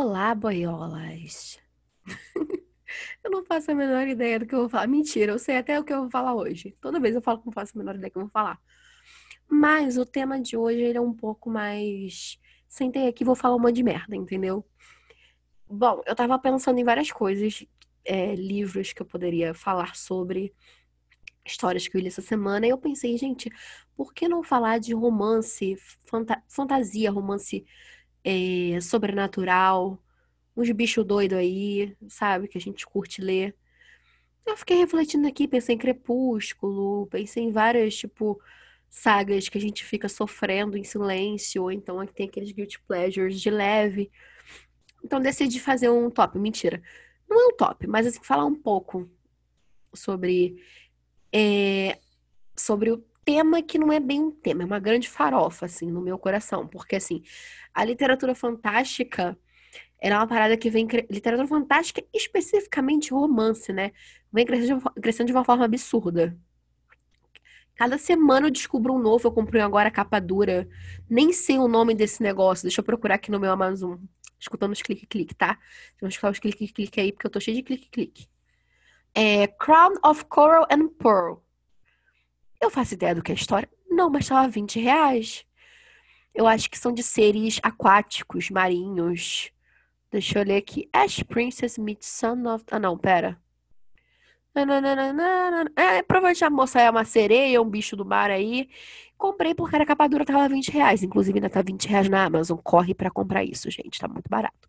Olá, boiolas! eu não faço a menor ideia do que eu vou falar. Mentira, eu sei até o que eu vou falar hoje. Toda vez eu falo que não faço a menor ideia do que eu vou falar. Mas o tema de hoje ele é um pouco mais. Sentei aqui vou falar um monte de merda, entendeu? Bom, eu tava pensando em várias coisas, é, livros que eu poderia falar sobre, histórias que eu li essa semana, e eu pensei, gente, por que não falar de romance, fanta fantasia, romance é, sobrenatural, uns bichos doidos aí, sabe? Que a gente curte ler. Eu fiquei refletindo aqui, pensei em Crepúsculo, pensei em várias, tipo, sagas que a gente fica sofrendo em silêncio, ou então tem aqueles guilty pleasures de leve. Então decidi fazer um top, mentira. Não é um top, mas assim, falar um pouco sobre é, sobre tema que não é bem um tema, é uma grande farofa, assim, no meu coração. Porque, assim, a literatura fantástica era é uma parada que vem. Literatura fantástica, especificamente romance, né? Vem crescendo, crescendo de uma forma absurda. Cada semana eu descubro um novo. Eu comprei agora capa dura. Nem sei o nome desse negócio. Deixa eu procurar aqui no meu Amazon. Escutando os clique-clique, tá? Vamos escutar os clique-clique aí, porque eu tô cheio de clique-clique. É Crown of Coral and Pearl. Eu faço ideia do que é história? Não, mas estava 20 reais. Eu acho que são de seres aquáticos, marinhos. Deixa eu ler aqui. Ash Princess meets Son of... Ah, não, pera. É, provavelmente a moça é uma sereia, um bicho do mar aí. Comprei porque a capa dura tava 20 reais. Inclusive ainda tá 20 reais na Amazon. Corre para comprar isso, gente. Tá muito barato.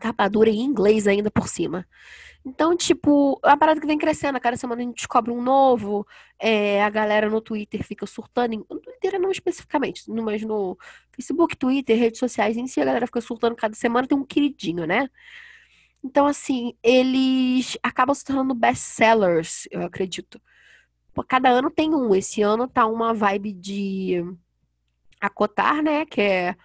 Capa dura em inglês ainda por cima. Então, tipo, é uma parada que vem crescendo. A cada semana a gente descobre um novo. É, a galera no Twitter fica surtando. No Twitter não especificamente, mas no Facebook, Twitter, redes sociais em si, a galera fica surtando cada semana. Tem um queridinho, né? Então, assim, eles acabam se tornando best-sellers, eu acredito. Cada ano tem um. Esse ano tá uma vibe de acotar, né? Que é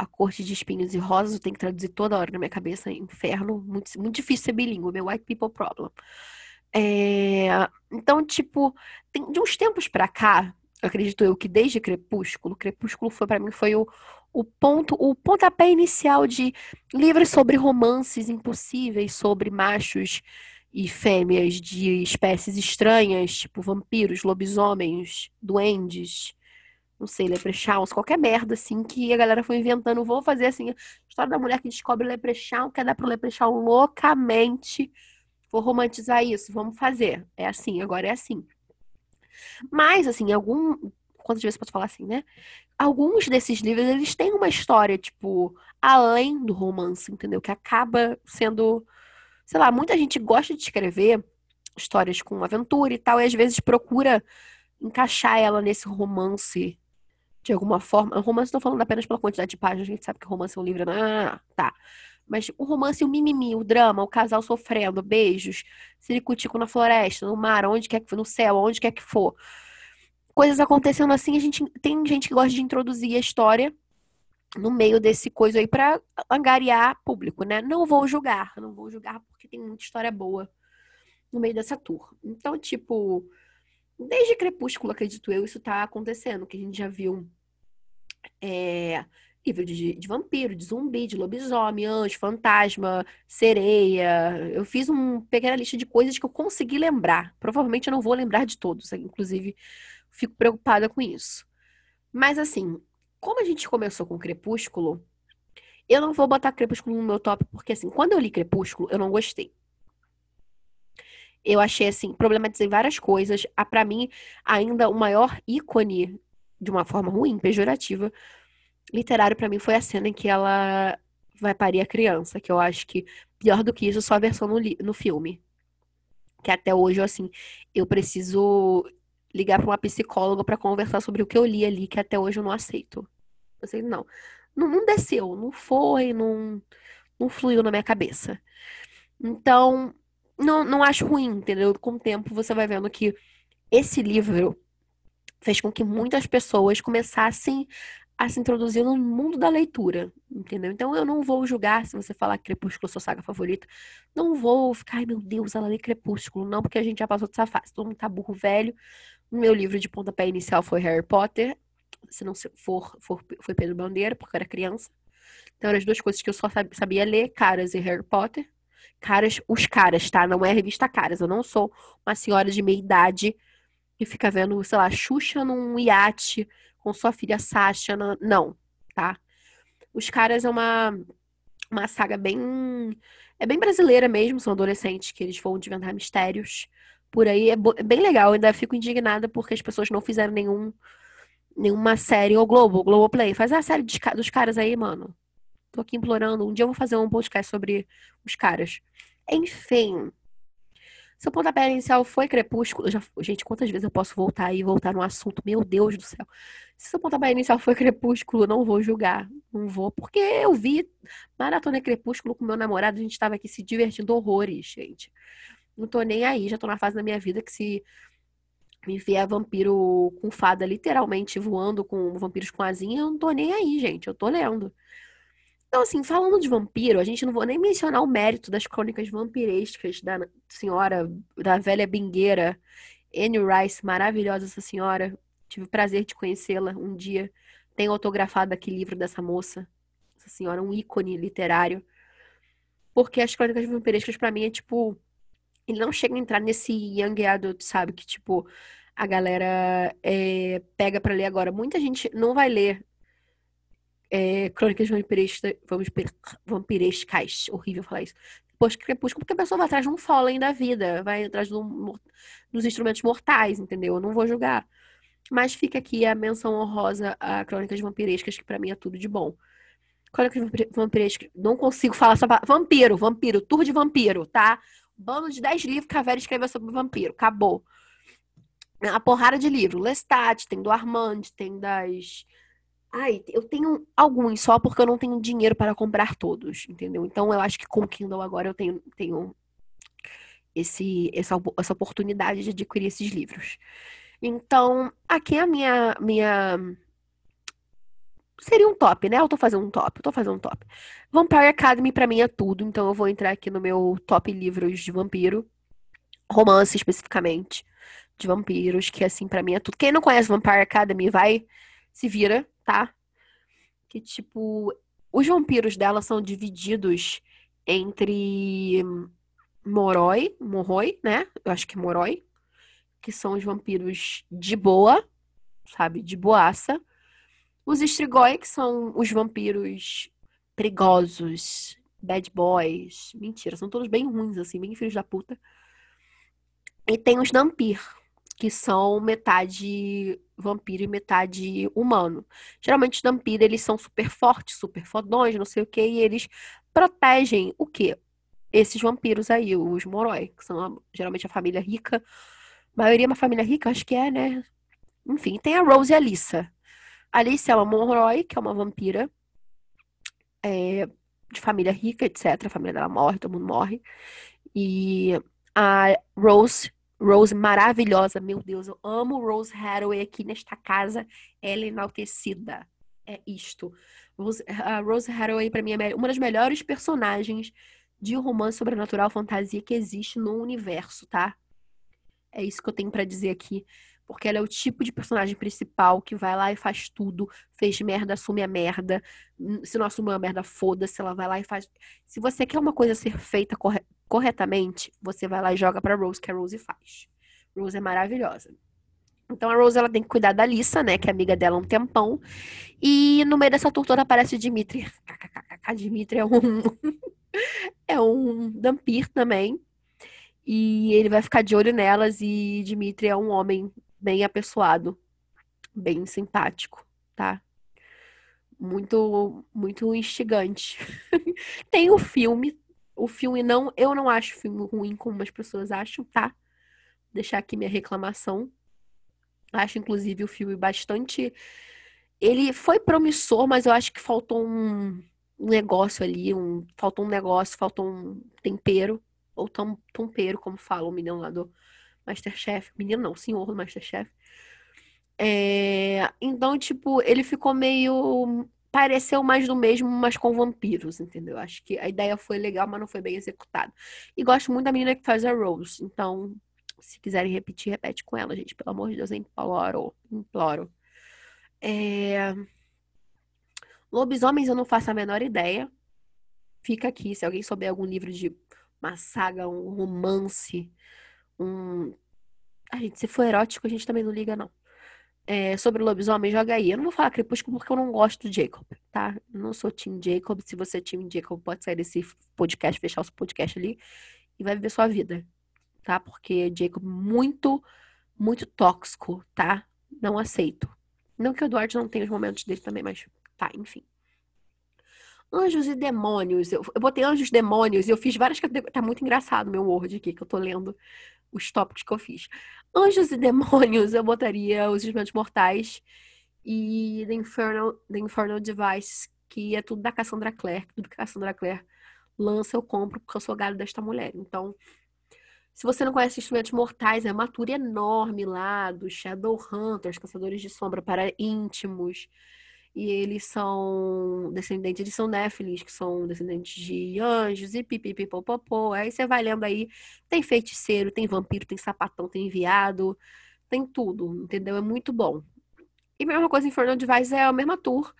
a corte de espinhos e rosas, eu tenho que traduzir toda hora na minha cabeça, inferno, muito, muito difícil ser bilíngue, meu white people problem. É, então, tipo, tem, de uns tempos pra cá, acredito eu que desde Crepúsculo, Crepúsculo foi para mim foi o, o ponto, o pontapé inicial de livros sobre romances impossíveis, sobre machos e fêmeas de espécies estranhas, tipo vampiros, lobisomens, duendes, não sei, Leprechauns, qualquer merda, assim, que a galera foi inventando. Vou fazer, assim, a história da mulher que descobre Leprechaun, quer dar pro Leprechaun loucamente. Vou romantizar isso, vamos fazer. É assim, agora é assim. Mas, assim, algum... Quantas vezes posso falar assim, né? Alguns desses livros, eles têm uma história, tipo, além do romance, entendeu? Que acaba sendo... Sei lá, muita gente gosta de escrever histórias com aventura e tal, e às vezes procura encaixar ela nesse romance de alguma forma. O romance não falando apenas pela quantidade de páginas, a gente sabe que romance é um livro. Ah, tá. Mas o romance, o mimimi, o drama, o casal sofrendo, beijos, ciricutico na floresta, no mar, onde quer que for, no céu, onde quer que for. Coisas acontecendo assim, a gente tem gente que gosta de introduzir a história no meio desse coisa aí para angariar público, né? Não vou julgar, não vou julgar porque tem muita história boa no meio dessa tour. Então, tipo, Desde Crepúsculo, acredito eu, isso tá acontecendo, que a gente já viu é, livro de, de, vampiro, de zumbi, de lobisomem, anjo, fantasma, sereia. Eu fiz uma pequena lista de coisas que eu consegui lembrar. Provavelmente eu não vou lembrar de todos, inclusive fico preocupada com isso. Mas assim, como a gente começou com Crepúsculo, eu não vou botar Crepúsculo no meu top, porque assim, quando eu li Crepúsculo, eu não gostei eu achei assim, problematizei várias coisas. A para mim, ainda o maior ícone de uma forma ruim, pejorativa, literário para mim foi a cena em que ela vai parir a criança, que eu acho que pior do que isso só a versão no, no filme. Que até hoje, assim, eu preciso ligar para uma psicóloga para conversar sobre o que eu li ali, que até hoje eu não aceito. Eu sei, não. Não, não desceu, não foi, não, não fluiu na minha cabeça. Então, não, não acho ruim, entendeu? Com o tempo você vai vendo que esse livro fez com que muitas pessoas começassem a se introduzir no mundo da leitura, entendeu? Então eu não vou julgar se você falar Crepúsculo é sua saga favorita. Não vou ficar, ai meu Deus, ela lê Crepúsculo. Não, porque a gente já passou dessa fase. Todo mundo tá burro velho. O meu livro de pontapé inicial foi Harry Potter. Se não for, for foi Pedro Bandeira, porque eu era criança. Então, eram as duas coisas que eu só sabia ler, Caras e Harry Potter. Caras, os caras, tá? Não é a revista Caras. Eu não sou uma senhora de meia idade que fica vendo, sei lá, Xuxa num iate com sua filha Sasha. Não, tá? Os caras é uma, uma saga bem. É bem brasileira mesmo, são adolescentes que eles vão desvendar mistérios por aí. É, é bem legal, eu ainda fico indignada porque as pessoas não fizeram nenhum, nenhuma série. O Globo, Globoplay, faz a série dos caras aí, mano. Tô aqui implorando. Um dia eu vou fazer um podcast sobre os caras. Enfim. Seu pontapé inicial foi Crepúsculo. Já, gente, quantas vezes eu posso voltar e voltar no assunto? Meu Deus do céu. Se seu pontapé inicial foi Crepúsculo, não vou julgar. Não vou. Porque eu vi Maratona Crepúsculo com meu namorado. A gente tava aqui se divertindo horrores, gente. Não tô nem aí. Já tô na fase da minha vida que se me vier vampiro com fada literalmente voando com vampiros com asinha, eu não tô nem aí, gente. Eu tô lendo. Então, assim, falando de vampiro, a gente não vou nem mencionar o mérito das crônicas vampirescas da senhora, da velha bingueira Anne Rice, maravilhosa essa senhora. Tive o prazer de conhecê-la um dia. Tenho autografado aqui livro dessa moça. Essa senhora, um ícone literário. Porque as crônicas vampirescas, para mim, é tipo. Ele não chega a entrar nesse young adult, sabe? Que, tipo, a galera é, pega para ler agora. Muita gente não vai ler é, crônicas vampirescas, vampirescas, horrível falar isso. Depois que Crepúsculo, porque a pessoa vai atrás de um Fallen da vida, vai atrás do, dos instrumentos mortais, entendeu? Eu não vou julgar. Mas fica aqui a menção honrosa a Crônicas Vampirescas, que para mim é tudo de bom. Crônicas Vampirescas, não consigo falar essa palavra. Vampiro, vampiro, tour de vampiro, tá? Bando de 10 livros que a Vera escreveu sobre vampiro. Acabou. A porrada de livro. Lestat, tem do Armand, tem das Ai, eu tenho alguns só porque eu não tenho dinheiro para comprar todos, entendeu? Então eu acho que com o Kindle agora eu tenho, tenho esse, essa, essa oportunidade de adquirir esses livros. Então, aqui é a minha, minha. Seria um top, né? Eu tô fazendo um top, eu tô fazendo um top. Vampire Academy pra mim é tudo, então eu vou entrar aqui no meu top livros de vampiro. Romance especificamente, de vampiros, que assim, pra mim é tudo. Quem não conhece Vampire Academy, vai, se vira, tá? Que, tipo, os vampiros dela são divididos entre Moroi, Moroi, né? Eu acho que é Moroi, que são os vampiros de boa, sabe? De boaça. Os Strigoi, que são os vampiros perigosos, bad boys. Mentira, são todos bem ruins, assim, bem filhos da puta. E tem os Dampir, que são metade vampiro e metade humano. Geralmente os vampiros, eles são super fortes, super fodões, não sei o que, e eles protegem o quê? Esses vampiros aí, os Moroi, que são geralmente a família rica. A maioria é uma família rica, acho que é, né? Enfim, tem a Rose e a Alissa. A Alissa é uma Moroi, que é uma vampira é, de família rica, etc. A família dela morre, todo mundo morre. E a Rose Rose maravilhosa, meu Deus, eu amo Rose Hathaway aqui nesta casa, ela é enaltecida. É isto. Rose, a Rose Hathaway, para mim, é uma das melhores personagens de romance sobrenatural fantasia que existe no universo, tá? É isso que eu tenho para dizer aqui. Porque ela é o tipo de personagem principal que vai lá e faz tudo. Fez merda, assume a merda. Se não assume a merda, foda-se. Ela vai lá e faz. Se você quer uma coisa ser feita corre... corretamente, você vai lá e joga pra Rose, que a Rose faz. Rose é maravilhosa. Então a Rose ela tem que cuidar da Lisa, né? Que é amiga dela há um tempão. E no meio dessa tortura aparece o Dimitri. Dimitri é um. é um Dampir também. E ele vai ficar de olho nelas. E Dimitri é um homem bem apessoado, bem simpático, tá? Muito, muito instigante. Tem o filme. O filme não, eu não acho filme ruim como as pessoas acham, tá? Deixar aqui minha reclamação. Acho, inclusive, o filme bastante. Ele foi promissor, mas eu acho que faltou um, um negócio ali, um, faltou um negócio, faltou um tempero, ou tom, tompeiro, como fala o menino lá do, Masterchef. Menino não, senhor do Masterchef. É... Então, tipo, ele ficou meio. Pareceu mais do mesmo, mas com vampiros, entendeu? Acho que a ideia foi legal, mas não foi bem executada. E gosto muito da menina que faz a Rose. Então, se quiserem repetir, repete com ela, gente. Pelo amor de Deus, imploro. Imploro. É... Lobisomens eu não faço a menor ideia. Fica aqui, se alguém souber algum livro de uma saga, um romance, um. A gente, se for erótico, a gente também não liga, não. É, sobre lobisomem, joga aí. Eu não vou falar crepúsculo porque eu não gosto do Jacob, tá? Não sou Team Jacob. Se você é Team Jacob, pode sair desse podcast, fechar o podcast ali e vai viver sua vida, tá? Porque Jacob muito, muito tóxico, tá? Não aceito. Não que o Eduardo não tenha os momentos dele também, mas tá, enfim. Anjos e demônios. Eu, eu botei anjos e demônios e eu fiz várias categorias. Tá muito engraçado meu Word aqui, que eu tô lendo os tópicos que eu fiz. Anjos e demônios, eu botaria os Instrumentos Mortais e The Infernal, The Infernal Device, que é tudo da Cassandra Clare. Tudo que a Cassandra Clare lança, eu compro, porque eu sou gado desta mulher. Então, se você não conhece Instrumentos Mortais, é uma tour enorme lá dos Shadowhunters, Caçadores de Sombra para íntimos e eles são descendentes, eles são néfilis, que são descendentes de anjos e pipipipopopô. Aí você vai lendo aí, tem feiticeiro, tem vampiro, tem sapatão, tem enviado, tem tudo, entendeu? É muito bom. E a mesma coisa em Infernal Device é a mesma tour,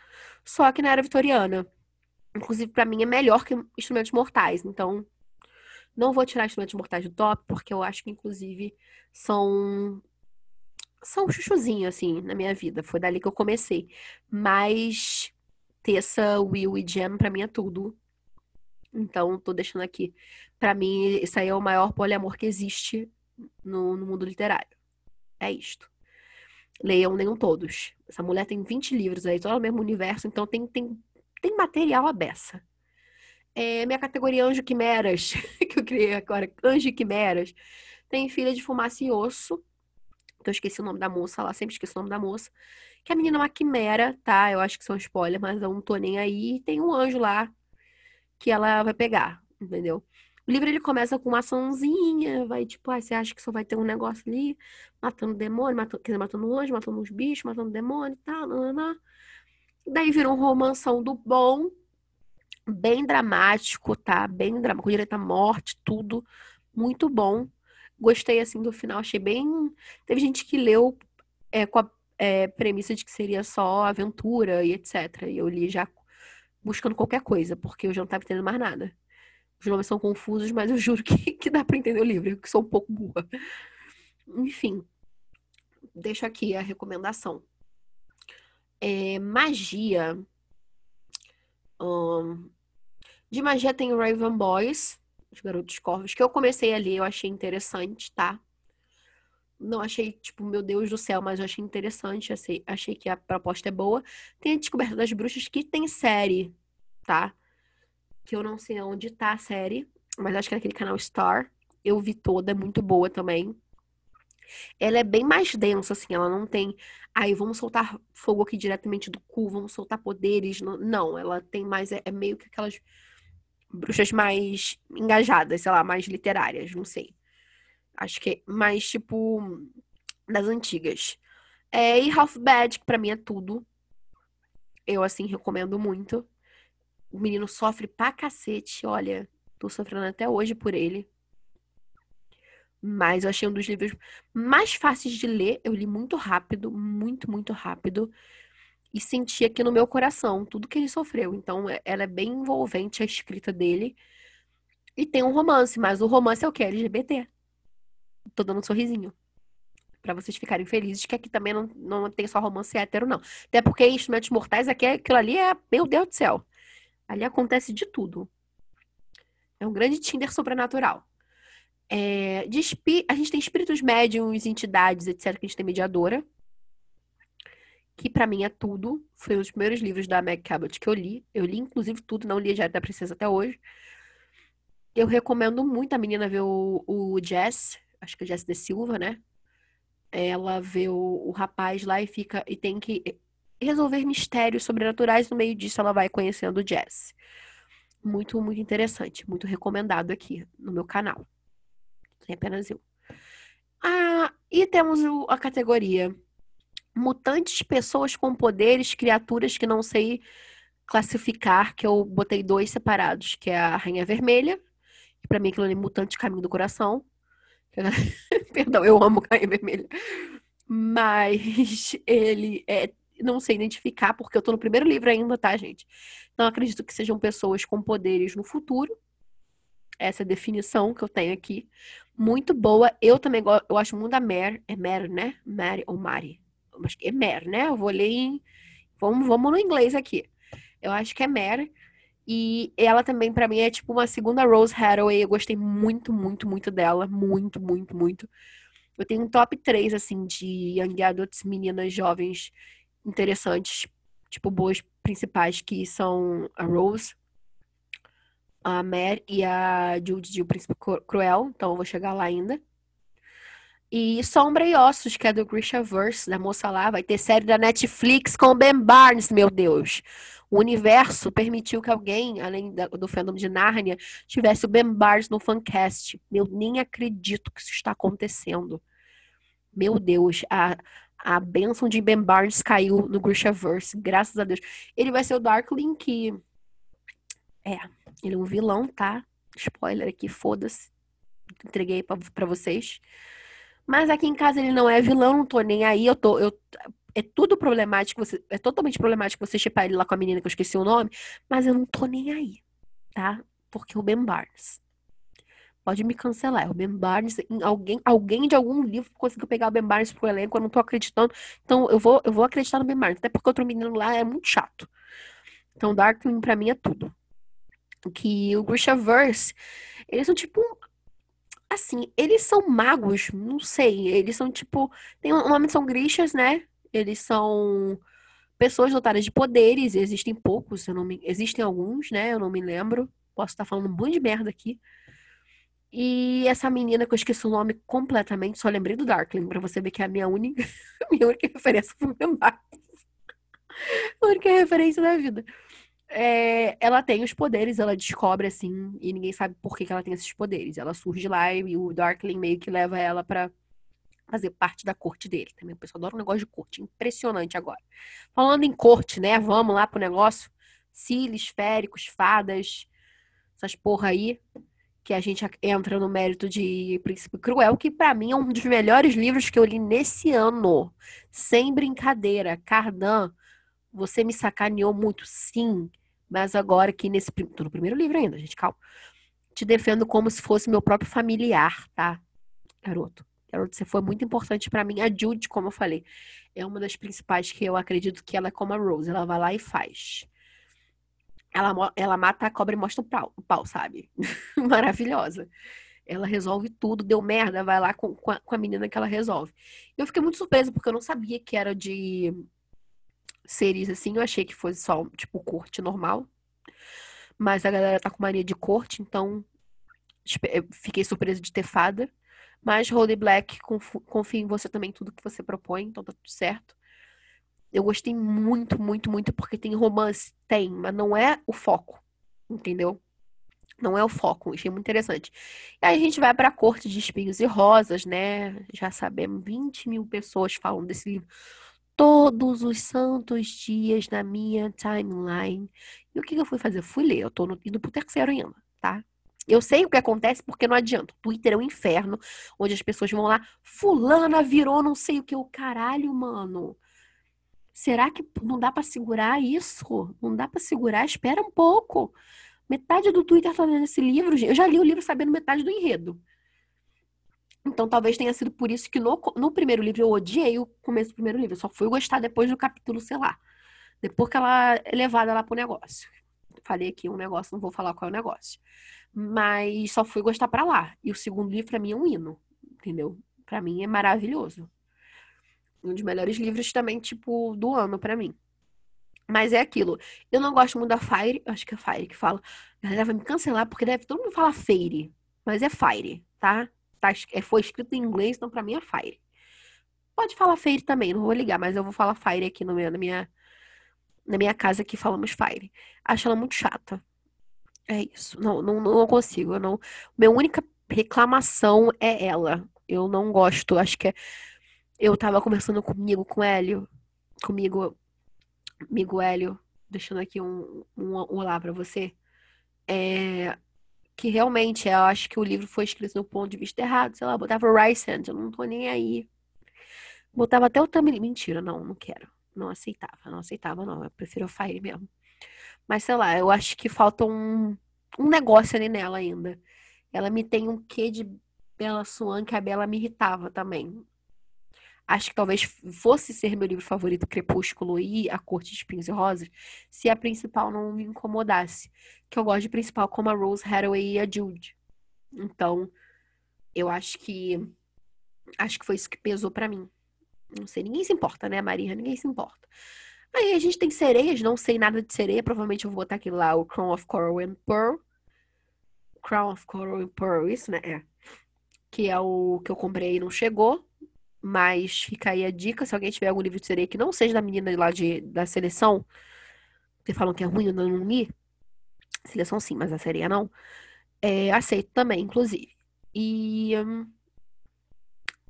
só que na era vitoriana. Inclusive, para mim, é melhor que Instrumentos Mortais. Então, não vou tirar Instrumentos Mortais do top, porque eu acho que, inclusive, são são um chuchuzinho, assim, na minha vida. Foi dali que eu comecei. Mas Tessa, Will e Jam, pra mim é tudo. Então, tô deixando aqui. Pra mim, isso aí é o maior poliamor que existe no, no mundo literário. É isto. Leiam, leiam todos. Essa mulher tem 20 livros aí, todo o mesmo universo, então tem, tem, tem material à beça. É, minha categoria Anjo Quimeras, que eu criei agora, Anjo Quimeras, tem Filha de Fumaça e Osso, que eu esqueci o nome da moça lá, sempre esqueço o nome da moça. Que a menina é uma quimera, tá? Eu acho que são spoiler, mas eu não tô nem aí. E tem um anjo lá que ela vai pegar, entendeu? O livro ele começa com uma açãozinha, vai tipo, ah, você acha que só vai ter um negócio ali, matando demônio, matando, quer dizer, matando um anjo, matando uns bichos, matando demônio e tal, não. Daí vira um romanção do bom, bem dramático, tá? Bem dramático, com direito à morte, tudo. Muito bom gostei assim do final, achei bem. Teve gente que leu é, com a é, premissa de que seria só aventura e etc. E eu li já buscando qualquer coisa, porque eu já não estava entendendo mais nada. Os nomes são confusos, mas eu juro que, que dá para entender o livro, que sou um pouco burra. Enfim, deixo aqui a recomendação. É, magia. de magia tem Raven Boys, os Garotos Corvos, que eu comecei a ler, eu achei interessante, tá? Não achei, tipo, meu Deus do céu, mas eu achei interessante, achei, achei que a proposta é boa. Tem a Descoberta das Bruxas, que tem série, tá? Que eu não sei onde tá a série, mas acho que é naquele canal Star. Eu vi toda, é muito boa também. Ela é bem mais densa, assim, ela não tem. Aí, vamos soltar fogo aqui diretamente do cu, vamos soltar poderes. Não, ela tem mais. É, é meio que aquelas bruxas mais engajadas, sei lá, mais literárias, não sei. Acho que é mais tipo das antigas. É, e Half Bad, que pra mim é tudo. Eu, assim, recomendo muito. O menino sofre pra cacete, olha. Tô sofrendo até hoje por ele. Mas eu achei um dos livros mais fáceis de ler. Eu li muito rápido, muito, muito rápido e senti aqui no meu coração tudo que ele sofreu. Então, é, ela é bem envolvente a escrita dele. E tem um romance, mas o romance é o que? LGBT. Tô dando um sorrisinho. para vocês ficarem felizes, que aqui também não, não tem só romance hétero, não. Até porque Instrumentos Mortais, aqui, aquilo ali é, meu Deus do céu. Ali acontece de tudo. É um grande Tinder sobrenatural. É, de, a gente tem espíritos médiums, entidades, etc. Que a gente tem mediadora que para mim é tudo. Foi um dos primeiros livros da Meg Cabot que eu li. Eu li, inclusive, tudo, não li Diário da Princesa até hoje. Eu recomendo muito a menina ver o, o Jess, acho que é Jess de Silva, né? Ela vê o, o rapaz lá e fica e tem que resolver mistérios sobrenaturais. No meio disso, ela vai conhecendo o Jess. Muito, muito interessante. Muito recomendado aqui no meu canal. Tem apenas eu. Ah, e temos o, a categoria mutantes, pessoas com poderes, criaturas que não sei classificar, que eu botei dois separados, que é a Rainha Vermelha, que pra mim aquilo ali é mutante caminho do coração. Perdão, eu amo Rainha Vermelha. Mas ele é não sei identificar, porque eu tô no primeiro livro ainda, tá, gente? Então acredito que sejam pessoas com poderes no futuro. Essa é definição que eu tenho aqui. Muito boa. Eu também gosto, eu acho muito da Mer. É Mer, né? Mary ou Mari. Acho que é Mer, né? Eu vou ler em. Vamos, vamos no inglês aqui. Eu acho que é Mer. E ela também, para mim, é tipo uma segunda Rose Hathaway. Eu gostei muito, muito, muito dela. Muito, muito, muito. Eu tenho um top 3, assim, de young adults, meninas jovens interessantes. Tipo, boas principais, que são a Rose, a Mary e a Jude de O Príncipe Cruel. Então, eu vou chegar lá ainda. E Sombra e Ossos, que é do Grishaverse, da moça lá. Vai ter série da Netflix com Ben Barnes, meu Deus. O universo permitiu que alguém, além do fandom de Nárnia, tivesse o Ben Barnes no fancast. Eu nem acredito que isso está acontecendo. Meu Deus, a, a benção de Ben Barnes caiu no Grishaverse, graças a Deus. Ele vai ser o Darkling que... É, ele é um vilão, tá? Spoiler aqui, foda-se. Entreguei para vocês. Mas aqui em casa ele não é vilão, não tô nem aí. Eu tô. Eu, é tudo problemático, você, é totalmente problemático você chipar ele lá com a menina que eu esqueci o nome, mas eu não tô nem aí, tá? Porque o Ben Barnes. Pode me cancelar. O Ben Barnes, alguém, alguém de algum livro conseguiu pegar o Ben Barnes pro elenco, eu não tô acreditando. Então eu vou, eu vou acreditar no Ben Barnes, até porque outro menino lá é muito chato. Então Darkwing pra mim é tudo. Que o Grishaverse, eles são tipo assim, eles são magos, não sei, eles são tipo, tem uma nome são grixas, né? Eles são pessoas dotadas de poderes, existem poucos, eu não me, existem alguns, né? Eu não me lembro. Posso estar falando um monte de merda aqui. E essa menina que eu esqueci o nome completamente, só lembrei do Darkling, pra você ver que é a minha única, minha única referência foi o A única referência da vida é, ela tem os poderes, ela descobre assim, e ninguém sabe por que, que ela tem esses poderes. Ela surge lá e o Darkling meio que leva ela para fazer parte da corte dele. Também o pessoal adora um negócio de corte, impressionante agora. Falando em corte, né? Vamos lá pro negócio. Cílios, féricos, fadas, essas porra aí, que a gente entra no mérito de Príncipe Cruel, que para mim é um dos melhores livros que eu li nesse ano. Sem brincadeira. Cardan, você me sacaneou muito, sim. Mas agora que nesse tô no primeiro livro ainda, gente, calma. Te defendo como se fosse meu próprio familiar, tá? Garoto. Garoto, você foi muito importante para mim. A Jude, como eu falei, é uma das principais que eu acredito que ela é como a Rose. Ela vai lá e faz. Ela, ela mata a cobra e mostra o pau, o pau sabe? Maravilhosa. Ela resolve tudo, deu merda, vai lá com, com a, com a menina que ela resolve. Eu fiquei muito surpresa, porque eu não sabia que era de seres assim, eu achei que fosse só, tipo, corte normal. Mas a galera tá com mania de corte, então fiquei surpresa de ter fada. Mas Holy Black, confio em você também, tudo que você propõe, então tá tudo certo. Eu gostei muito, muito, muito, porque tem romance, tem, mas não é o foco, entendeu? Não é o foco, achei muito interessante. E aí a gente vai pra Corte de Espinhos e Rosas, né? Já sabemos, 20 mil pessoas falam desse livro todos os santos dias na minha timeline. E o que eu fui fazer? Eu fui ler. Eu tô no, indo pro terceiro ainda, tá? Eu sei o que acontece porque não adianta. Twitter é um inferno, onde as pessoas vão lá, fulana virou não sei o que. O caralho, mano. Será que não dá para segurar isso? Não dá para segurar? Espera um pouco. Metade do Twitter tá lendo esse livro. Eu já li o livro sabendo metade do enredo. Então, talvez tenha sido por isso que no, no primeiro livro eu odiei o começo do primeiro livro. Eu só fui gostar depois do capítulo, sei lá. Depois que ela é levada lá pro negócio. Falei aqui um negócio, não vou falar qual é o negócio. Mas só fui gostar para lá. E o segundo livro, pra mim, é um hino. Entendeu? Para mim é maravilhoso. Um dos melhores livros também, tipo, do ano para mim. Mas é aquilo. Eu não gosto muito da Fire. Acho que é Fire que fala. A galera vai me cancelar porque deve todo mundo fala Fire. Mas é Fire, tá? Tá, é, foi escrito em inglês, então pra mim é Fire. Pode falar Fire também, não vou ligar, mas eu vou falar Fire aqui no meu, na minha na minha casa que falamos Fire. Acho ela muito chata. É isso. Não, não, não consigo. Eu não. Minha única reclamação é ela. Eu não gosto. Acho que é... eu tava conversando comigo, com Hélio. Comigo, amigo Hélio, deixando aqui um, um, um olá para você. É, que realmente eu acho que o livro foi escrito no ponto de vista errado. Sei lá, botava Rice Hand, eu não tô nem aí. Botava até o thumbnail. Mentira, não, não quero. não aceitava, não aceitava, não. Eu prefiro o Fire mesmo. Mas sei lá, eu acho que falta um, um negócio ali nela ainda. Ela me tem um quê de Bela Swan, que a Bela me irritava também. Acho que talvez fosse ser meu livro favorito, Crepúsculo e A Corte de Espinhos e Rosas, se a principal não me incomodasse. Que eu gosto de principal como a Rose Hathaway e a Jude. Então, eu acho que acho que foi isso que pesou para mim. Não sei, ninguém se importa, né, Maria? Ninguém se importa. Aí a gente tem sereias, não sei nada de sereia, provavelmente eu vou botar aqui lá o Crown of Coral and Pearl. Crown of Coral and Pearl, isso, né? É. Que é o que eu comprei e não chegou. Mas fica aí a dica, se alguém tiver algum livro de sereia que não seja da menina lá de, da seleção, que falam que é ruim, eu não li. Seleção sim, mas a sereia não. É, aceito também, inclusive. E. Hum,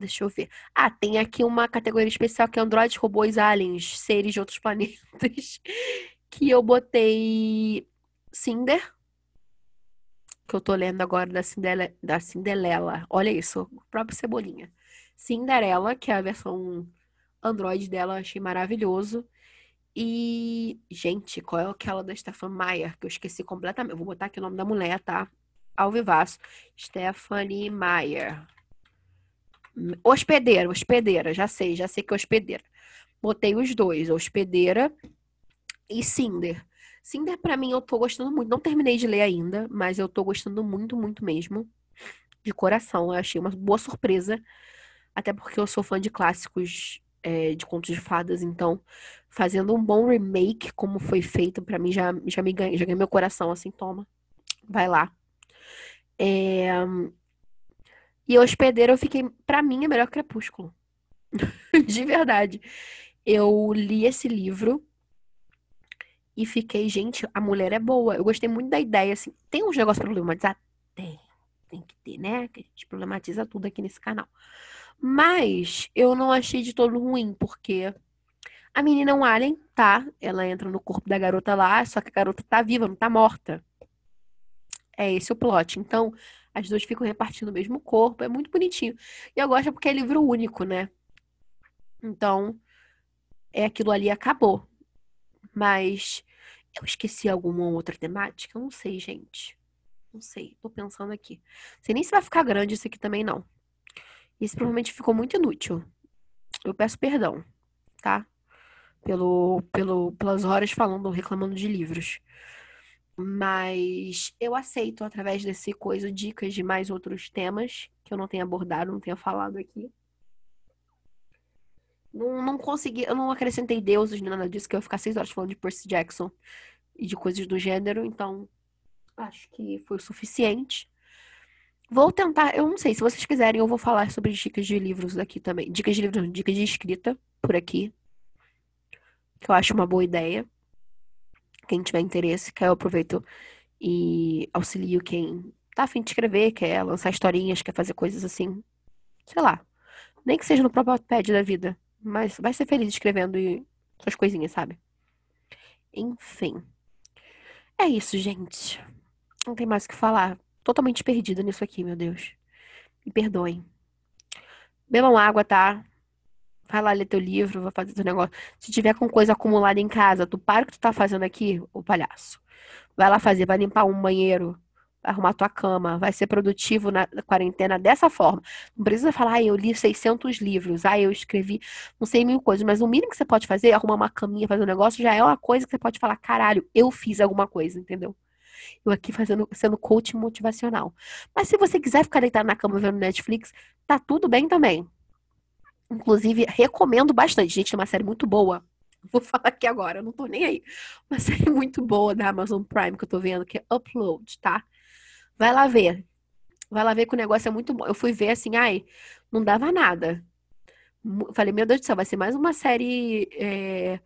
Deixa eu ver. Ah, tem aqui uma categoria especial que é androides, robôs, aliens, seres de outros planetas. Que eu botei Cinder. Que eu tô lendo agora da, Cindele, da Cinderela. Olha isso, o próprio Cebolinha. Cinderela, que é a versão Android dela, achei maravilhoso. E, gente, qual é aquela da Stefan Meyer? Que eu esqueci completamente. Vou botar aqui o nome da mulher, tá? Ao. Stephanie Meyer. Hospedeira, hospedeira, já sei, já sei que é hospedeira. Botei os dois, hospedeira e Cinder. Cinder, para mim, eu tô gostando muito. Não terminei de ler ainda, mas eu tô gostando muito, muito mesmo. De coração. Eu achei uma boa surpresa. Até porque eu sou fã de clássicos é, de contos de fadas, então fazendo um bom remake, como foi feito, para mim já, já me ganha, já ganhei meu coração, assim, toma. Vai lá. É, e Hospedeiro eu fiquei, para mim, é melhor Crepúsculo. de verdade. Eu li esse livro e fiquei, gente, a mulher é boa. Eu gostei muito da ideia, assim. Tem uns negócios pra problematizar? Tem. Tem que ter, né? Que a gente problematiza tudo aqui nesse canal. Mas eu não achei de todo ruim, porque a menina é um alien, tá? Ela entra no corpo da garota lá, só que a garota tá viva, não tá morta. É esse o plot. Então, as duas ficam repartindo o mesmo corpo. É muito bonitinho. E eu gosto porque é livro único, né? Então, é aquilo ali acabou. Mas eu esqueci alguma outra temática? Não sei, gente. Não sei. Tô pensando aqui. Não sei nem se vai ficar grande isso aqui também, não. Isso provavelmente ficou muito inútil. Eu peço perdão, tá? Pelo, pelo, pelas horas falando, reclamando de livros. Mas eu aceito, através desse coisa, dicas de mais outros temas que eu não tenha abordado, não tenha falado aqui. Não, não consegui, eu não acrescentei deuses nem nada disso, que eu ia ficar seis horas falando de Percy Jackson e de coisas do gênero, então acho que foi o suficiente. Vou tentar, eu não sei, se vocês quiserem, eu vou falar sobre dicas de livros aqui também. Dicas de livros, dicas de escrita por aqui. Que eu acho uma boa ideia quem tiver interesse, que eu aproveito e auxilio quem tá afim de escrever, quer lançar historinhas, quer fazer coisas assim. Sei lá. Nem que seja no próprio pad da vida. Mas vai ser feliz escrevendo e suas coisinhas, sabe? Enfim. É isso, gente. Não tem mais o que falar. Totalmente perdida nisso aqui, meu Deus. Me perdoem. Bebam água, tá? vai lá ler teu livro, vai fazer teu negócio. Se tiver com coisa acumulada em casa, tu para o que tu tá fazendo aqui, o palhaço. Vai lá fazer, vai limpar um banheiro, vai arrumar tua cama, vai ser produtivo na quarentena dessa forma. Não precisa falar, ah, eu li 600 livros, ah, eu escrevi não sei mil coisas, mas o mínimo que você pode fazer, arrumar uma caminha, fazer um negócio, já é uma coisa que você pode falar, caralho, eu fiz alguma coisa, entendeu? Eu aqui fazendo, sendo coach motivacional. Mas se você quiser ficar deitado na cama vendo Netflix, tá tudo bem também. Inclusive, recomendo bastante. Gente, é uma série muito boa. Vou falar aqui agora, não tô nem aí. Uma série muito boa da Amazon Prime que eu tô vendo, que é Upload, tá? Vai lá ver. Vai lá ver que o negócio é muito bom. Eu fui ver assim, ai, não dava nada. Falei, meu Deus do céu, vai ser mais uma série é,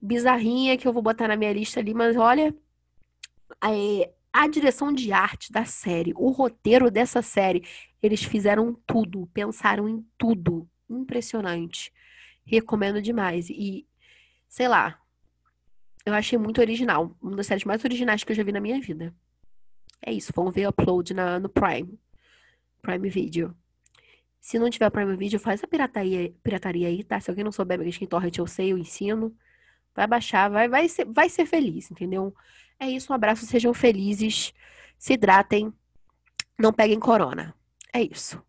bizarrinha que eu vou botar na minha lista ali, mas olha, é, a direção de arte da série, o roteiro dessa série, eles fizeram tudo, pensaram em tudo. Impressionante. Recomendo demais. E, sei lá, eu achei muito original. Uma das séries mais originais que eu já vi na minha vida. É isso, vão ver o upload na, no Prime. Prime Video. Se não tiver Prime Video, faz a pirataria, pirataria aí, tá? Se alguém não souber mexer em torrent, eu sei, eu ensino. Vai baixar, vai, vai, ser, vai ser feliz, entendeu? É isso, um abraço, sejam felizes, se hidratem, não peguem corona. É isso.